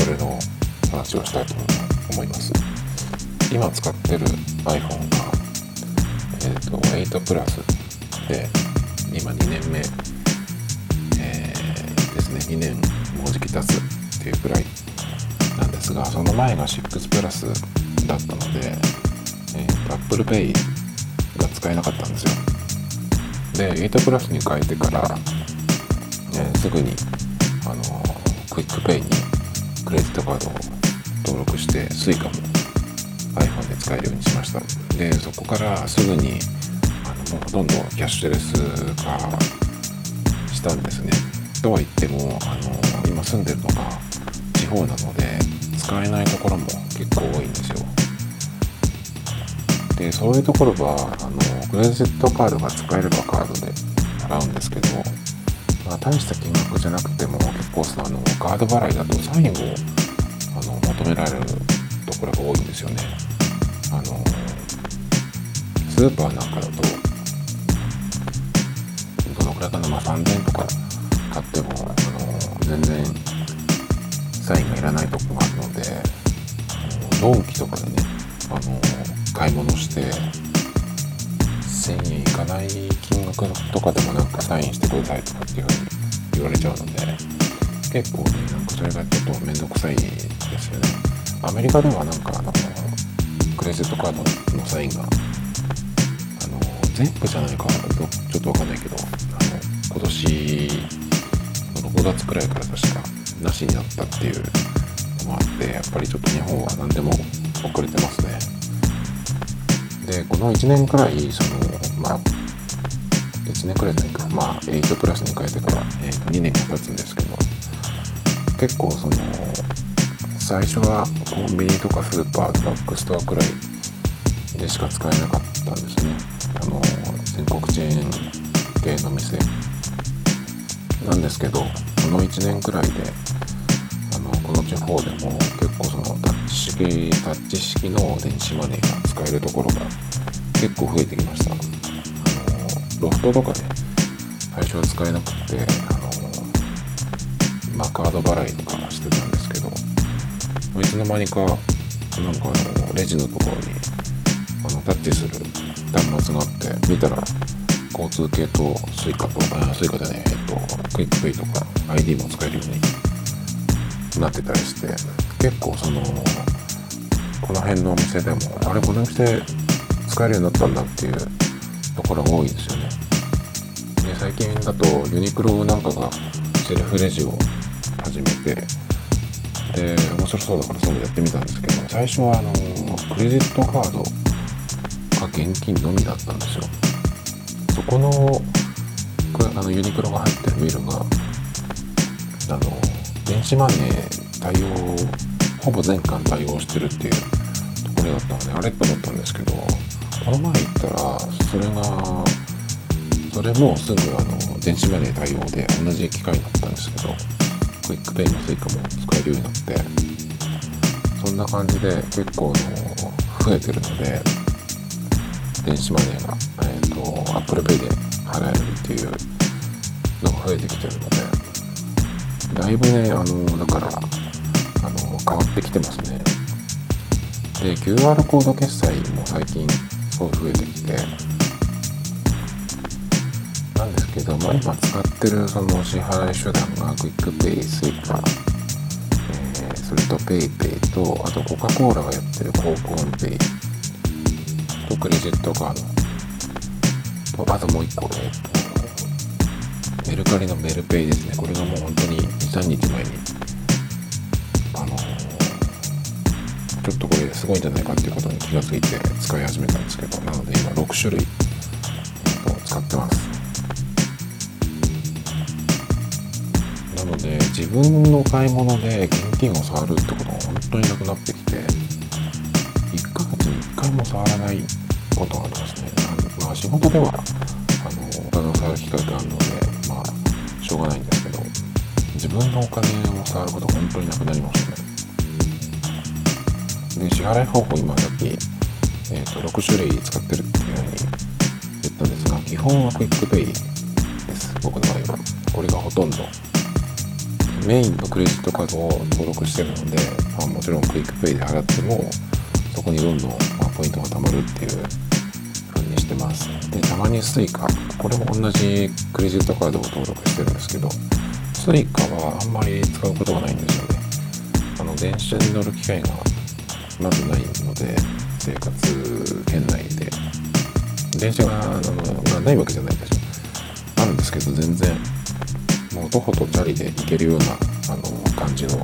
それの話をしたいと思います。今使ってる iPhone が、えっ、と、8プラスで、今2年目、えーですね、2年もうじき経つっていうくらいなんですが、その前が6プラスだったので、えーと、Apple Pay が使えなかったんですよ。で、8プラスに変えてから、えーすぐに、あの QUICPay にクレジットカードを登録して Suica も iPhone で使えるようにしましたでそこからすぐにあのもうほとんどキャッシュレス化したんですね。とは言ってもあの今住んでるのが地方なので使えないところも結構多いんですよ。でそういうところはあのクレジットカードが使えればカードで払うんですけどまあ、大した金額じゃなくても結構さあのカード払いだとサインをあの求められるところが多いんですよね。あのスーパーなんかだとどのくらいかな、まあ、3000円とか買ってもあの全然サインがいらないとこがあるのであのドンキとかでねあの買い物して1000円いかない金額とかでもなんかサインしてくださいとかっていうふうに言われちゃうので結構ねなんかそれがちょっと面倒くさいですよね。アメリカではなんかあのクレジットカードのサインがあの全部じゃないかちょっとわかんないけどあの今年の6月くらいから確かなしになったっていうのもあってやっぱりちょっと日本は何でも遅れてますね。でこの1年くらいそのまあ1年くらいないか。まあ8プラスに変えてから、えーと2年が経つんですけど結構その最初はコンビニとかスーパードラッグストアくらいでしか使えなかったんですね。あの全国チェーン系の店。なんですけどこの1年くらいであのこの地方でも構そのタッチ式タッチ式の電子マネーが使えるところが結構増えてきました。あのロフトとかで最初は使えなくてあのまあカード払いとかしてたんですけどいつの間にかなんかあのレジのところにあのタッチする端末があって見たら交通系とスイカとあスイカでねえっとクイックペイとか ID も使えるようになってたりして結構そのこの辺のお店でもあれこの店使えるようになったんだっていうところが多いですよね。で最近だとユニクロなんかがセルフレジを始めてで面白そうだからそうやってみたんですけど最初はあのクレジットカードか現金のみだったんですよ。そこのあのユニクロが入ってるビルがあの電子マネー対応ほぼ全館対応してるっていうところだったのであれと思ったんですけどこの前行ったらそれがそれもすぐあの電子マネー対応で同じ機械になったんですけどクイックペイもスイカも使えるようになってそんな感じで結構あの増えてるので電子マネーが、えー、と Apple Pay で払えるっていうのが増えてきてるのでだいぶねあのだから変わってきてますね。で QR コード決済も最近すごい増えてきて。なんですけど、まあ、今使ってるその支払い手段がクイックペイ、スイカ、えーそれとペイペイと、あとコカ・コーラがやってるコークオンペイ。とクレジットカード。と、あともう一個、えっと、メルカリのメルペイですね。これがもう本当に2、3日前に、ちょっとこれすごいんじゃないかっていうことに気がついて使い始めたんですけど、なので今6種類、えっと使ってます。なので自分の買い物で現金を触るってことが本当になくなってきて1ヶ月に1回も触らないことがありますね。あのまあ、仕事ではあのお金を触る機会があるので、まあ、しょうがないんですけど自分のお金を触ることが本当になくなりましたね。で支払い方法今さっき、えーと、6種類使ってるっていうふうに言ったんですが基本はクイックペイです僕の場合は。これがほとんど。メインのクレジットカードを登録してるので、まあ、もちろんクイックペイで払ってもそこにどんどん、ま、ポイントが貯まるっていう風にしてます。でたまに Suica これも同じクレジットカードを登録してるんですけど Suica はあんまり使うことがないんですよね。あの電車に乗る機会がまずないので生活圏内で。電車があの、まあ、ないわけじゃないですよ。あるんですけど全然もう徒歩とチャリで行けるようなあの感じの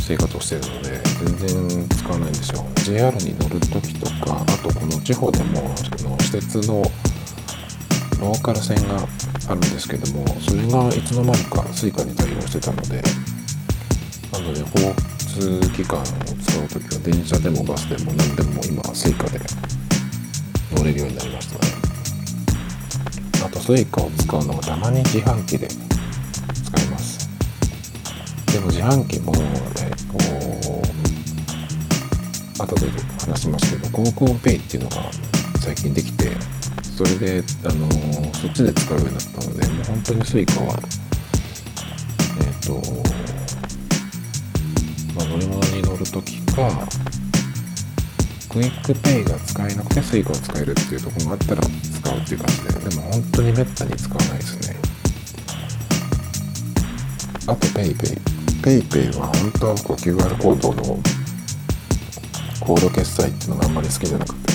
生活をしてるので全然使わないんですよ。JR に乗る時とかあとこの地方でもその私鉄のローカル線があるんですけどもそれがいつの間にか Suica に対応してたのでなので交通機関を使う時は電車でもバスでも何でも今 Suica で乗れるようになりましたねあと Suica を使うのがたまに自販機で使いますでも自販機も、えっと、後で話しますけど、コークオンペイっていうのが最近できて、それで、あのそっちで使うようになったので、もう本当に Suica は、えっ、と、るときか、クイックペイが使えなくて Suica を使えるっていうところがあったら使うっていう感じで、でも本当にめったに使わないですね。あと PayPay。PayPay は本当は僕 QR コードのコード決済っていうのがあんまり好きじゃなくて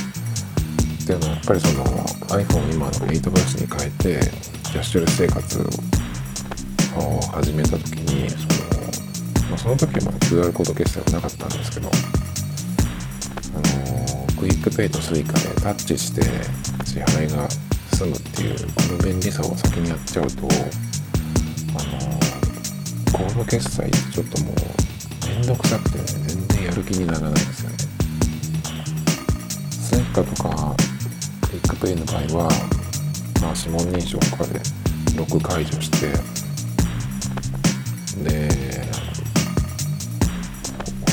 っていうのはやっぱりその iPhone 今の8プラスに変えてキャッシュレス生活を始めた時にその,、まあ、その時はまだ QR コード決済はなかったんですけどあのクイックペイと Suica でタッチして支払いが済むっていうこの便利さを先にやっちゃうとあのコード決済ってちょっともうめんどくさくてね全然やる気にならないですよね。Suica とかクイックペイの場合はまあ指紋認証とかでロック解除して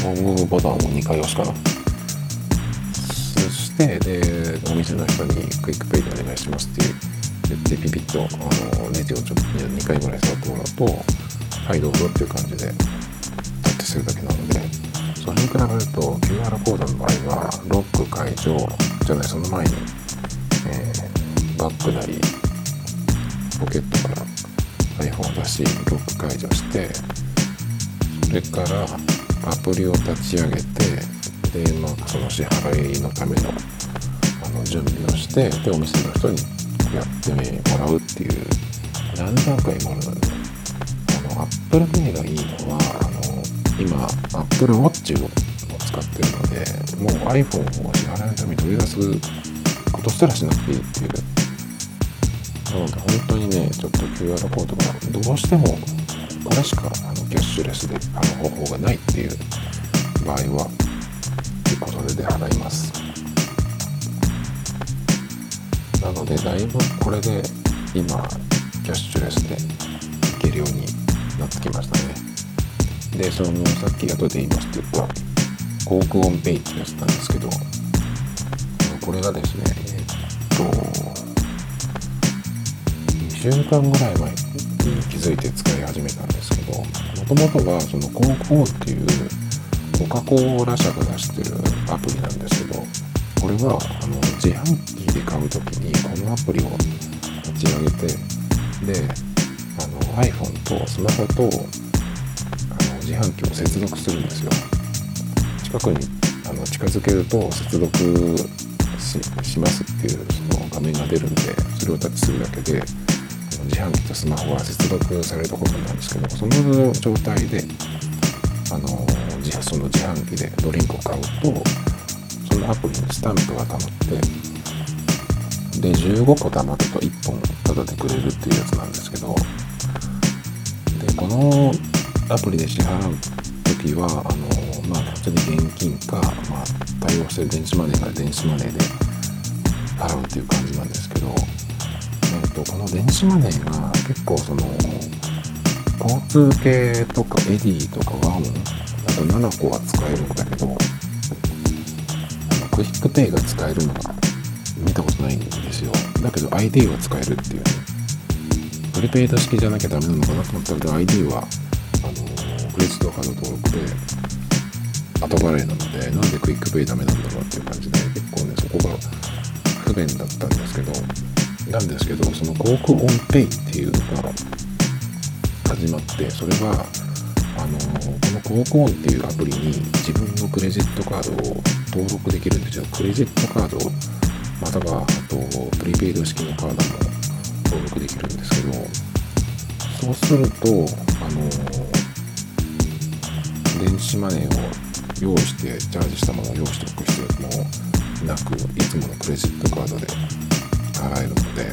ホームボタンを2回押すかなそしてでお店の人にクイックペイでお願いしますって言ってピピッとあのレジをちょっと2回ぐらい触ってもらうとはいどうぞっていう感じでタッチするだけなのでそれに比べると QR コードの場合はロック解除じゃないその前に、えー、バックなりポケットから iPhone を出しロック解除してそれからアプリを立ち上げてで、まあ、その支払いのためのあの準備をしてでお店の人にやってもらうっていう何段階もあるので Apple Pay がいいのはあの今 Apple Watch を使ってるのでもう iPhone を支払いのために取り出すことすらしなくていいっていう。なので本当にねちょっと QR コードがどうしてもこれしかキャッシュレスで払う方法がないっていう場合はということでで払います。なのでだいぶこれで今キャッシュレスでいけるようになってきましたね。でそのさっき後で言いますって言った航空音ペイってやつなんですけどこれがですねえっと2週間ぐらい前に気づいて使い始めたんですけどもともとはその航空っていうコカ・コーラ社が出してるアプリなんですけどこれはあの自販機で買う時にこのアプリを立ち上げてであの iPhone とスマホとあの自販機を接続するんですよ。近くにあの近づけると接続しますっていうその画面が出るんでそれをタッチするだけで自販機とスマホは接続されたことなんですけどその状態であのその自販機でドリンクを買うとそのアプリにスタンプが溜まってで15個溜まると1本タダでくれるっていうやつなんですけどでこのアプリで支払う時はあの、まあ、普通に現金か、まあ、対応してる電子マネーから電子マネーで払うっていう感じなんですけど、えーと、この電子マネーが結構その交通系とかエディとかワオンあとナナコは使えるんだけどクイックペイが使えるのが見たことないんですよ。だけど ID は使えるっていう。ねプリペイド式じゃなきゃダメなのかなと思ったけど ID はあのクレジットカード登録で後払いなのでなんでクイックペイダメなんだろうっていう感じで結構ねそこが不便だったんですけどなんですけどそのコークオンペイっていうのが始まってそれはあのこの航空オンっていうアプリに自分のクレジットカードを登録できるんですよ。クレジットカードまたはあとプリペイド式のカードも登録できるんですけどそうするとあの電子マネーを用意してチャージしたものを用意しておく必要もなくいつものクレジットカードで払えるので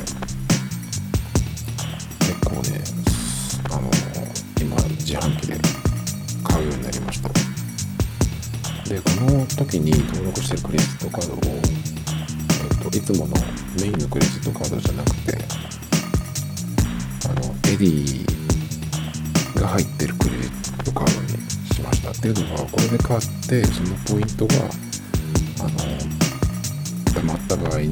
結構ねあの今自販機で買うようになりました。でこの時に登録してるクレジットカードを、えっと、いつものメインのクレジットカードじゃなくてあのエディが入ってるクレジットカードにしました。っていうのはこれで買ってそのポイントがあの溜まった場合に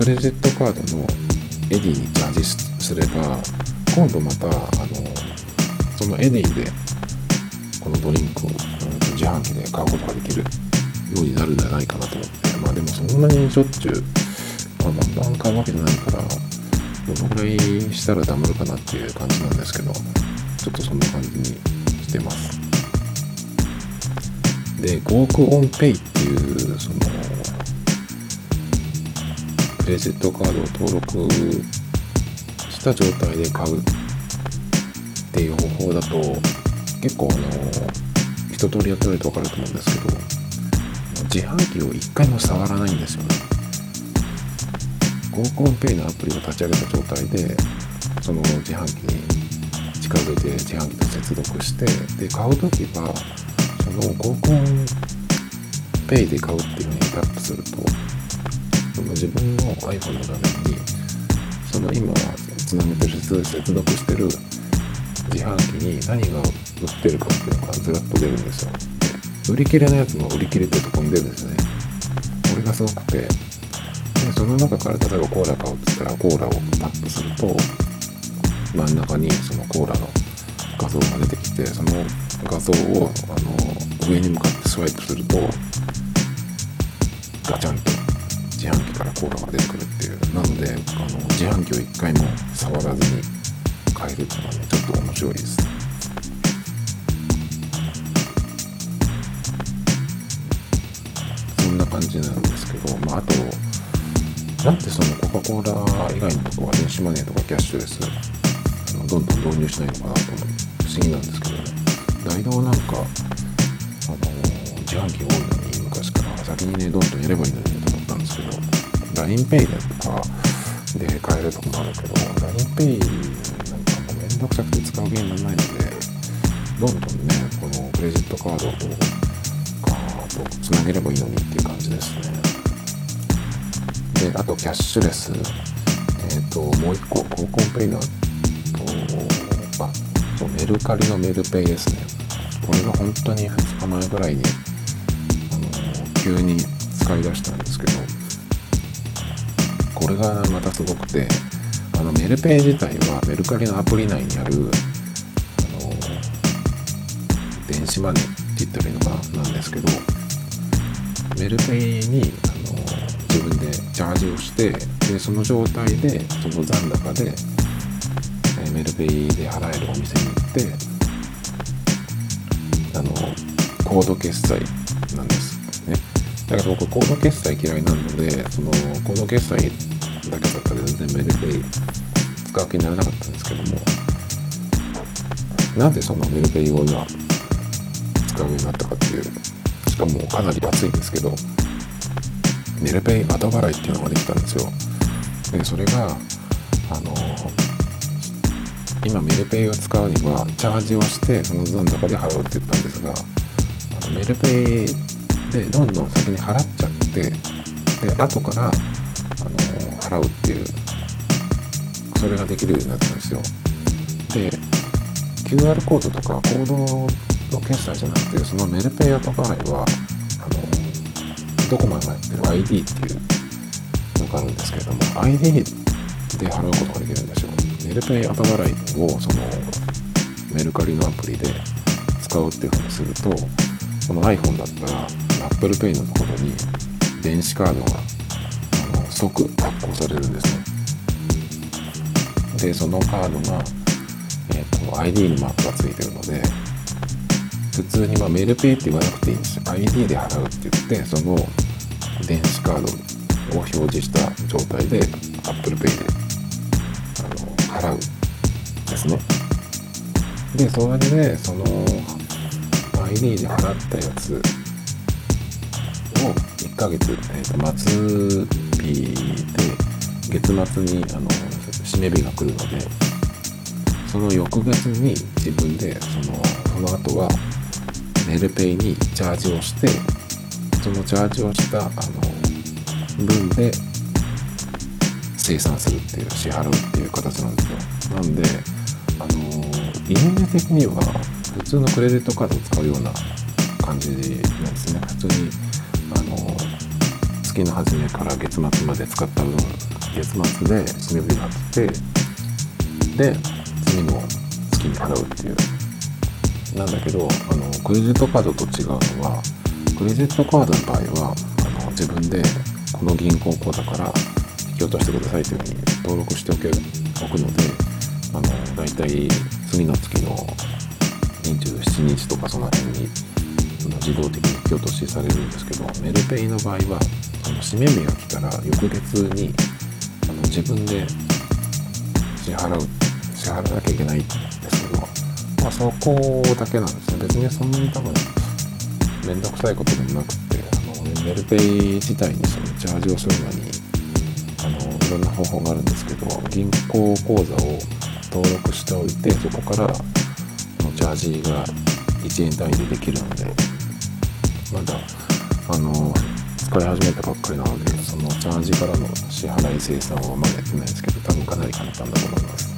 クレジットカードのエディにチャージすれば今度またあのそのエディでこのドリンクを自販機で買うことができるようになるんじゃないかなと思ってまあでもそんなにしょっちゅう、まあ、バンバン買うわけじゃないからどのぐらいしたら貯まるかなっていう感じなんですけどちょっとそんな感じにしてます。で、コークオンペイっていう、その、クレジットカードを登録した状態で買うっていう方法だと、結構あの、一通りやってないと分かると思うんですけど、自販機を一回も触らないんですよね。5億オンペイのアプリを立ち上げた状態で、その自販機に近づいて自販機と接続してで買う時はその合コンペイで買うっていうのにタップするとその自分の iPhone の画面にその今つなげてる接続してる自販機に何が売ってるかっていうのがずらっと出るんですよ。売り切れのやつも売り切れてるとこに出るんですね。これがすごくてでその中から例えばコーラ買うって言ったらコーラをタップすると真ん中にそのコーラの画像が出てきてその画像をあの上に向かってスワイプするとガチャンと自販機からコーラが出てくるっていう。なのであの自販機を一回も触らずに買えるっていうのはねちょっと面白いです。そんな感じなんですけどまああとなんでそのコカ・コーラ以外のとこは電子マネーとかキャッシュレスどんどん導入しないのかなと思う不思議なんですけどね。大道なんかあの自販機多いのに昔から先にねどんどんやればいいのにですけど LINEPay とかで買えるとこもあるけど LINEPay なんかもめんどくさくて使うゲームないのでどんどんねこのクレジットカードとカードつなげればいいのにっていう感じですねであとキャッシュレスえっ、ー、ともう一個コンコンペイのと、あ、そう、メルカリのメルペイですね。これが本当に2日前ぐらいに、あの、急に使い出したんですけど、これがまたすごくて、あの、メルペイ自体はメルカリのアプリ内にある、あの、電子マネーって言ったらいいのかな、んですけど、メルペイに、あの、自分でチャージをして、で、その状態で、その残高で、メルペイで払えるお店に行ってあのコード決済なんです。だから僕コード決済嫌いなのでそのコード決済だけだったら全然メルペイ使う気にならなかったんですけどもなぜそのメルペイを今使うようになったかっていうしかもかなり熱いんですけどメルペイ後払いっていうのができたんですよ。でそれがあの今メルペイを使うにはチャージをしてその残高で払うって言ったんですがメルペイでどんどん先に払っちゃってで後から、あの払うっていうそれができるようになったんですよ。で QR コードとかコードの決済じゃなくてそのメルペイアト払いはあのドコモがやってる ID っていうのがあるんですけれども ID で払うことができるんですよ。メルペイ後払いをそのメルカリのアプリで使うっていうふうにするとこの iPhone だったら Apple Pay のところに電子カードがあの即発行されるんですね。でそのカードが、えーと、ID にマークがついてるので普通にまあメルペイって言わなくていいんですよ。ID で払うって言ってその電子カードを表示した状態で Apple Pay であの払うですね。でそれでその ID で払ったやつを1ヶ月、えー、と末日で月末にあの締め日が来るのでその翌月に自分でそのその後はメルペイにチャージをしてそのチャージをしたあの分で生産するっていう支払うっていう形なんですよ。なんであのイメージ的には普通のクレジットカードを使うような感じなんですね。普通に月の初めから月末まで使った分月末で締め日があってで次の月に払うっていう。なんだけどあのクレジットカードと違うのはクレジットカードの場合はあの自分でこの銀行口座から引き落としてくださいというふうに登録しておけおくのであの大体次の月の27日とかその辺に自動的に引き落としされるんですけどメルペイの場合はその締め日が来たら翌月にあの自分で支払う支払わなきゃいけないんですけど、まあ、そこだけなんですね。別にそんなに多分面倒くさいことでもなくてあのメルペイ自体にそのチャージをするのにあのいろんな方法があるんですけど銀行口座を登録しておいてそこからチャージが1円単位でできるのでまだあの使い始めたばっかりなのでそのチャージからの支払い精算はまだやってないですけど多分かなり簡単だと思います。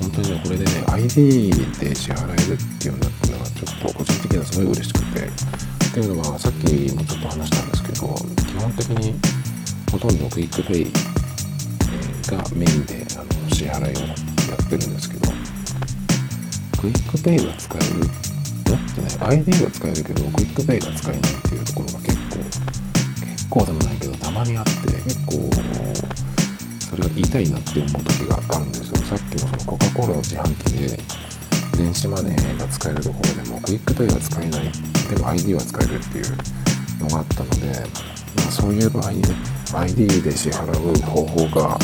本当にねこれでね ID で支払えるっていうようになったのがちょっと個人的にはすごい嬉しくて。っていうのはさっきもちょっと話したんですけど基本的にほとんどクイックペイがメインであの支払いをやってるんですけどクイックペイが使えるだってね ID は使えるけどクイックペイが使えないっていうところが結構結構でもないけどたまにあって結構それがいいなって思う時があるんですよ。さっきもそのコカ・コーラの自販機で電子マネーが使えるところでもクイックペイが使えないでも ID は使えるっていうのがあったので、まあ、そういう場合にね ID で支払う方法が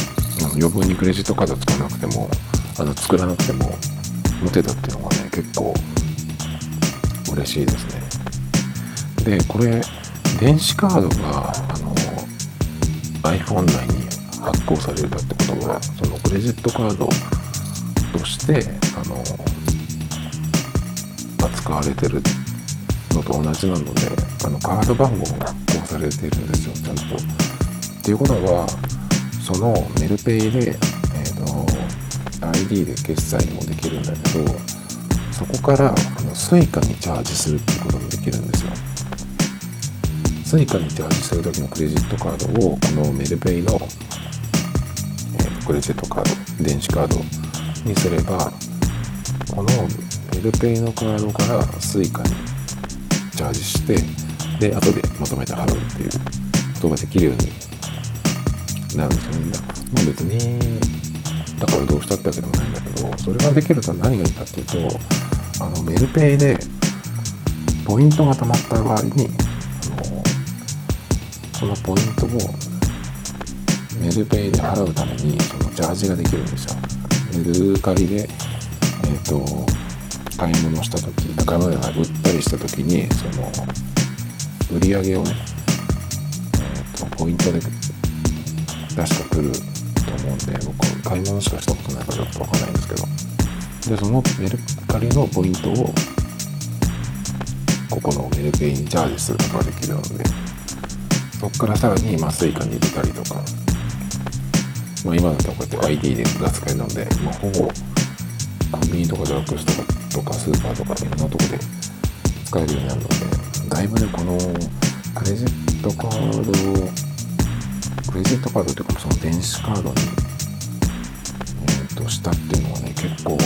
余分にクレジットカード使わなくてもあの作らなくても持てたっていうのがね結構嬉しいですねでこれ電子カードがあの iPhone 内に発行されたってことはそのクレジットカードとしてあの扱われてるのと同じなのであのカード番号が発行されているんですよちゃんと。っていうことはそのメルペイで、えーと、ID で決済もできるんだけどそこからあの Suica にチャージするっていうこともできるんですよ Suica にチャージする時のクレジットカードをこのメルペイの、え、クレジットカード電子カードにすればこのメルペイのカードから Suica にチャージしてで後でまとめて払うっていうことができるようになるんですよね。まあ別に、だからどうしたってわけでもないんだけど、それができると何がいいかっていうと、あの、メルペイで、ポイントが貯まった場合に、あの、そのポイントを、メルペイで払うために、そのチャージができるんですよ。メルカリで、えっ、ー、と、買い物した時、買い物で売ったりした時に、その、売り上げをね、えーとポイントで出してくると思うんで僕買い物しかしたことないからちょっとわかんないんですけどでそのメルカリのポイントをこのメルペイにチャージすることができるのでそこからさらに、まあ、スイカに入れたりとか、まあ、今だとこうやって ID でが使えるので、まあ、ほぼコンビニとかドラッグストアとかスーパーとかいろんなとこで使えるようになるのでだいぶねこのクレジットカードクレジットカードというかその電子カードに、えー、としたっていうのはね結構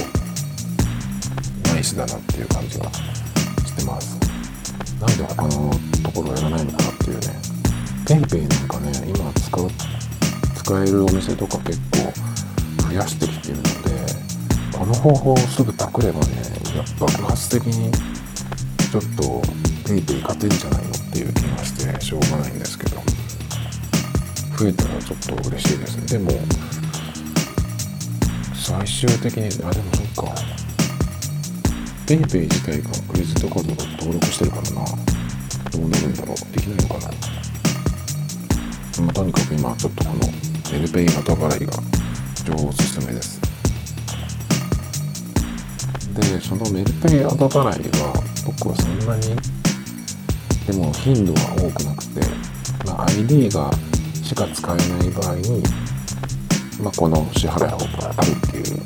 ナイスだなっていう感じがしてます。なんで他のところをやらないのかなっていうね。PayPay なんかね今使う使えるお店とか結構増やしてきてるのでこの方法をすぐパクればねやっぱ爆発的にちょっと PayPay 勝てんじゃないのっていう気がしてしょうがないんですけど。増えたらちょっと嬉しいですね。でも最終的にあでもそっか。PayPay 自体がクレジットカードが登録してるからな。どうなるんだろう。できないのかな。まあ、とにかく今ちょっとこのメルペイ後払いが超おすすめです。でそのメルペイ後払いは僕はそんなにでも頻度は多くなくて、まあ、ID がしか使えない場合に、まあ、この支払い方法があるっていう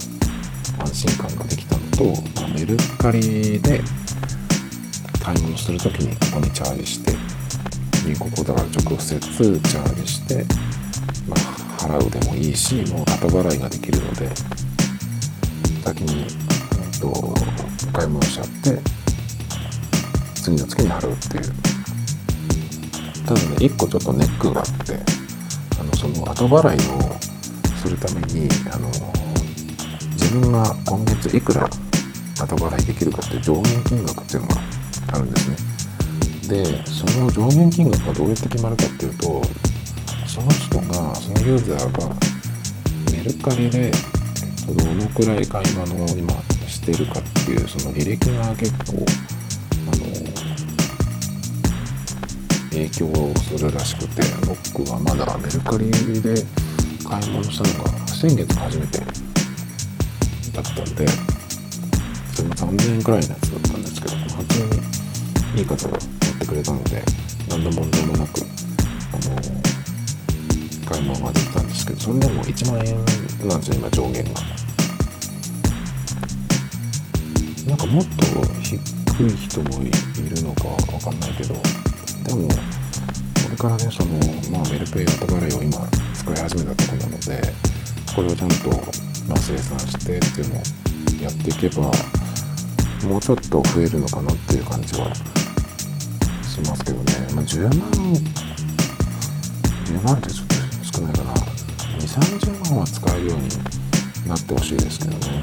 安心感ができたのと、ま、メルカリで買い物する時にここにチャージして銀行口座から直接チャージして、まあ、払うでもいいしもう後払いができるので先に、えっと、買い物しちゃって次の月に払うっていうただね1個ちょっとネックがあってあのその後払いをするためにあの自分が今月いくら後払いできるかって上限金額っていうのがあるんですね。でその上限金額がどうやって決まるかっていうとその人がそのユーザーがメルカリでどのくらい買い物を今してるかっていうその履歴が結構あの影響するらしくて僕はまだメルカリで買い物したのが先月初めてだったんでそれも3000円くらいのやつだったんですけど普通にいい方がやってくれたので何の問題もなくあの買い物ができたんですけどそれでも1万円なんですよ今上限が。なんかもっと低い人もいるのかわかんないけどでもこれからねそのまあメルペイ後払いを今使い始めたところなのでこれをちゃんと、まあ、生産してっていうのをやっていけばもうちょっと増えるのかなっていう感じはしますけどね、まあ、10万10万ってちょっと少ないかな。2 3 0万は使えるようになってほしいですけどね。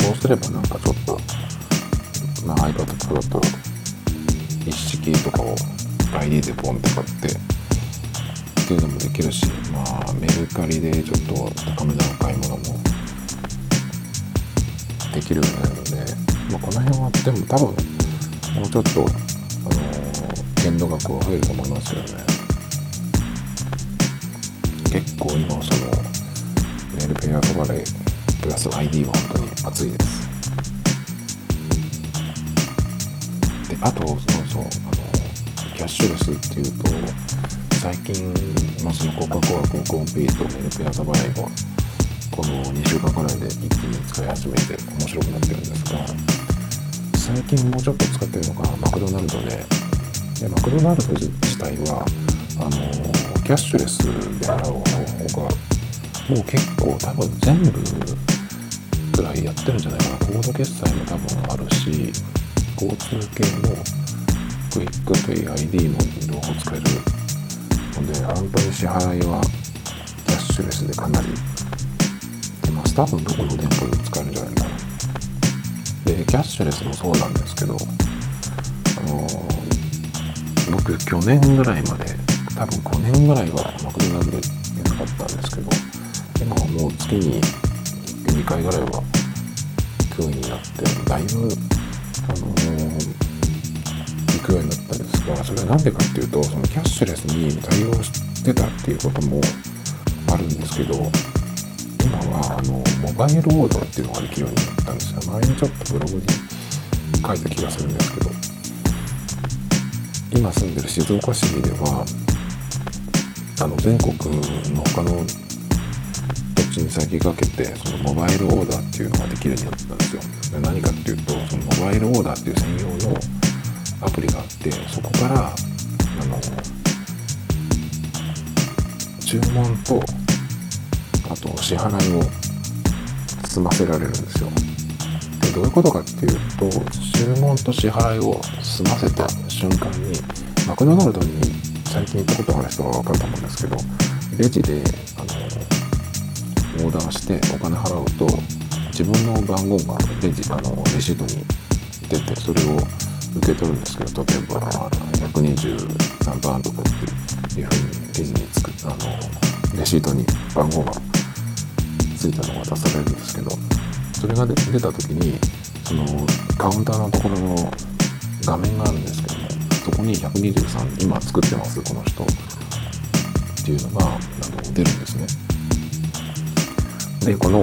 そうすればなんかちょっと、まあ、iPad とかだと一式とかを ID でポンって買ってっていうのもできるしまあメルカリでちょっと高めの買い物もできるようになるので、まあ、この辺はでも多分もうちょっと、あのー、限度額は増えると思いますけどね。結構今そのメルペイアとかでプラス ID は本当に熱いです。であとそうそうあのキャッシュレスっていうと最近、まあ、そのコカ・コーラココンペイとメルペイアサバイがこの2週間くらいで一気に使い始めて面白くなってるんですが最近もうちょっと使ってるのがマクドナルドで。でマクドナルド自体はあのキャッシュレスで払う方法がもう結構多分全部くらいやってるんじゃないかな。コード決済も多分あるし交通系のクイックペイ ID も両方使えるので本当に支払いはキャッシュレスでかなり出ます。多分どこの店舗でも使えるんじゃないかな。でキャッシュレスもそうなんですけどあの僕去年ぐらいまで多分5年ぐらいはマクドナルドでなかったんですけど今はもう月に2回ぐらいは行くようになってだいぶあの行くようになったんですがそれは何でかっていうとそのキャッシュレスに対応してたっていうこともあるんですけど今はあのモバイルオーダーっていうのができるようになったんですよ。前にちょっとブログに書いた気がするんですけど。今住んでる静岡市ではあの全国の他の土地に先駆けてそのモバイルオーダーっていうのができるようになったんですよ。何かっていうとそのモバイルオーダーっていう専用のアプリがあってそこからあの注文とあと支払いを済ませられるんですよ。でどういうことかっていうと注文と支払いを済ませた瞬間にマクドナルドに最近行ったことがある人は分かると思うんですけどレジであのオーダーしてお金払うと自分の番号がレジあのレシートに出てそれを受け取るんですけど例えば123番とかっていうふうにレジにつくあのレシートに番号がついたのが出されるんですけどそれが出た時にそのカウンターのところの画面があるんですけどもそこに123今作ってます。この人っていうのがあの出るんですね。でこの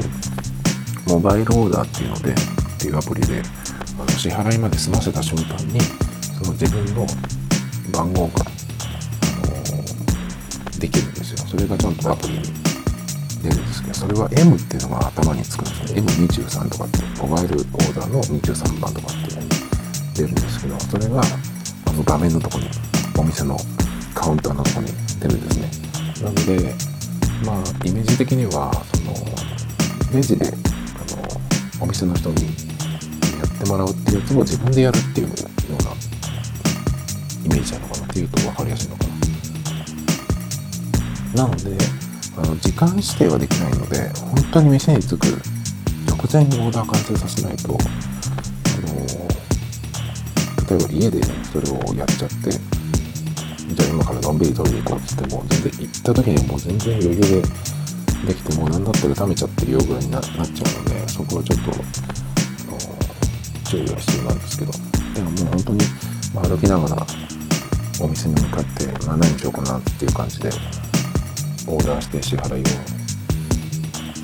モバイルオーダーっていうのでっていうアプリであの支払いまで済ませた瞬間にその自分の番号が、あのできるんですよ。それがちゃんとアプリに出るんですけどそれは M っていうのが頭につくんですね M23 とかってモバイルオーダーの23番とかっていうのに出るんですけどそれがあの画面のとこにお店のカウンターのとこに出るんですね。なのでまあイメージ的にはそのレジであのお店の人にやってもらうっていうやつを自分でやるっていうようなイメージなのかなっていうと分かりやすいのかな。なのであの時間指定はできないので本当に店に着く直前にオーダー完成させないとあの例えば家でそれをやっちゃってじゃあ今からのんびり取りに行こうっつっても全然行った時にもう全然余裕でできてもう何だったら食べちゃってるよぐらいにななっちゃうのでそこはちょっと注意が必要なんですけど。でももう本当に、歩きながらお店に向かって、まあ、何しようかなっていう感じでオーダーして支払いを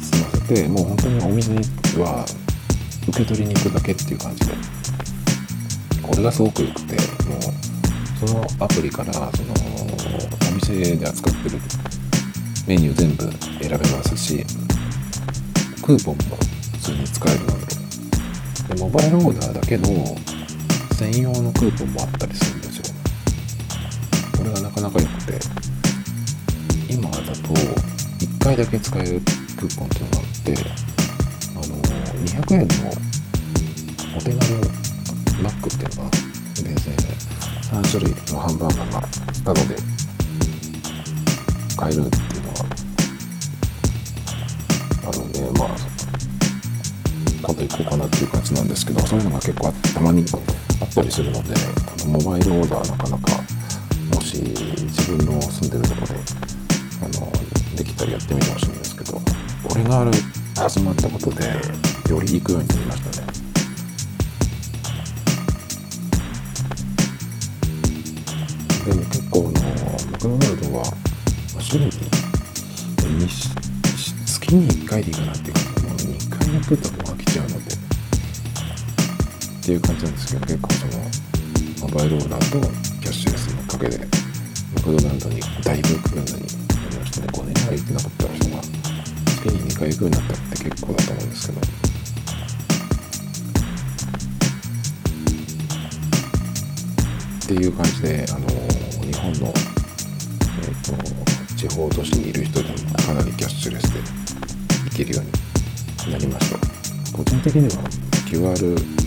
済ませてもう本当にお店は受け取りに行くだけっていう感じで。これがすごく良くてもうそのアプリからそのお店で扱ってるメニュー全部選べますしクーポンも普通に使えるので。でモバイルオーダーだけの専用のクーポンもあったりするんですよ。これがなかなか良くて。今だと1回だけ使えるクーポンっていうのがあってあの200円のお手軽マックっていうのが厳選3種類のハンバーガーがタダで買えるっていうのがあるんでまあ今度行こうかなっていう感じなんですけどそういうのが結構たまにあったりするのでモバイルオーダーなかなかもし自分の住んでるところであのできたらやってみてほしいんですけどこれがある始まったことでより行くようになりましたね。でも結構あのマクドナルドは週に月に1回でいいかなっていうかもう2回やってたのっていう感じなんですけど結構そのモバイルオーダーとキャッシュレスのおかげでマクドナルドにだいぶ行くようになりましたね5年ぐらい行ってなかった人が月に2回行くようになった。って結構だと思うんですけどっていう感じであの日本のえっ、ー、と地方都市にいる人でもかなりキャッシュレスで行けるようになりました。個人的には QR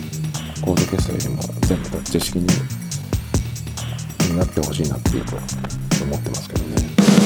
コード決済よりも全部タッチ式になってほしいなっていうと思ってますけどね。